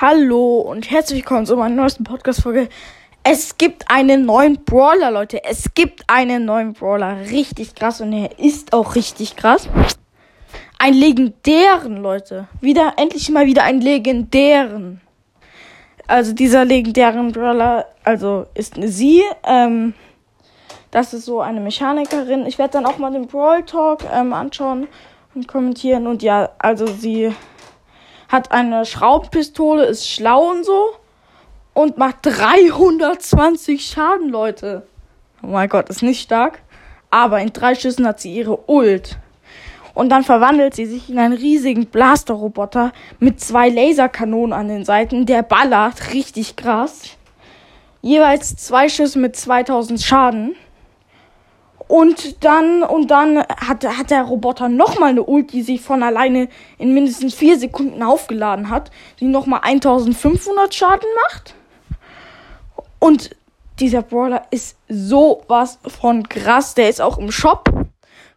Hallo und herzlich willkommen zu meiner neuesten Podcast-Folge. Es gibt einen neuen Brawler, Leute. Es gibt einen neuen Brawler. Richtig krass und er ist auch richtig krass. Ein legendären, Leute. Wieder, endlich mal wieder einen legendären. Also dieser legendären Brawler, also ist eine sie. Ähm, das ist so eine Mechanikerin. Ich werde dann auch mal den Brawl Talk ähm, anschauen und kommentieren. Und ja, also sie hat eine Schraubenpistole, ist schlau und so und macht 320 Schaden, Leute. Oh mein Gott, ist nicht stark. Aber in drei Schüssen hat sie ihre Ult. Und dann verwandelt sie sich in einen riesigen Blaster-Roboter mit zwei Laserkanonen an den Seiten. Der ballert richtig krass. Jeweils zwei Schüsse mit 2000 Schaden. Und dann, und dann hat, hat der Roboter nochmal eine Ult, die sich von alleine in mindestens vier Sekunden aufgeladen hat, die nochmal 1500 Schaden macht. Und dieser Brawler ist sowas von krass. Der ist auch im Shop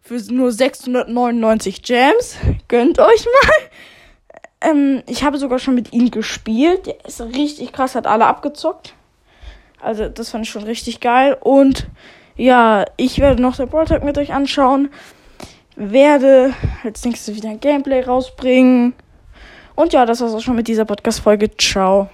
für nur 699 Gems. Gönnt euch mal. Ähm, ich habe sogar schon mit ihm gespielt. Der ist richtig krass, hat alle abgezockt. Also, das fand ich schon richtig geil. Und ja, ich werde noch den Brawl mit euch anschauen. Werde als nächstes wieder ein Gameplay rausbringen. Und ja, das war's auch schon mit dieser Podcast-Folge. Ciao.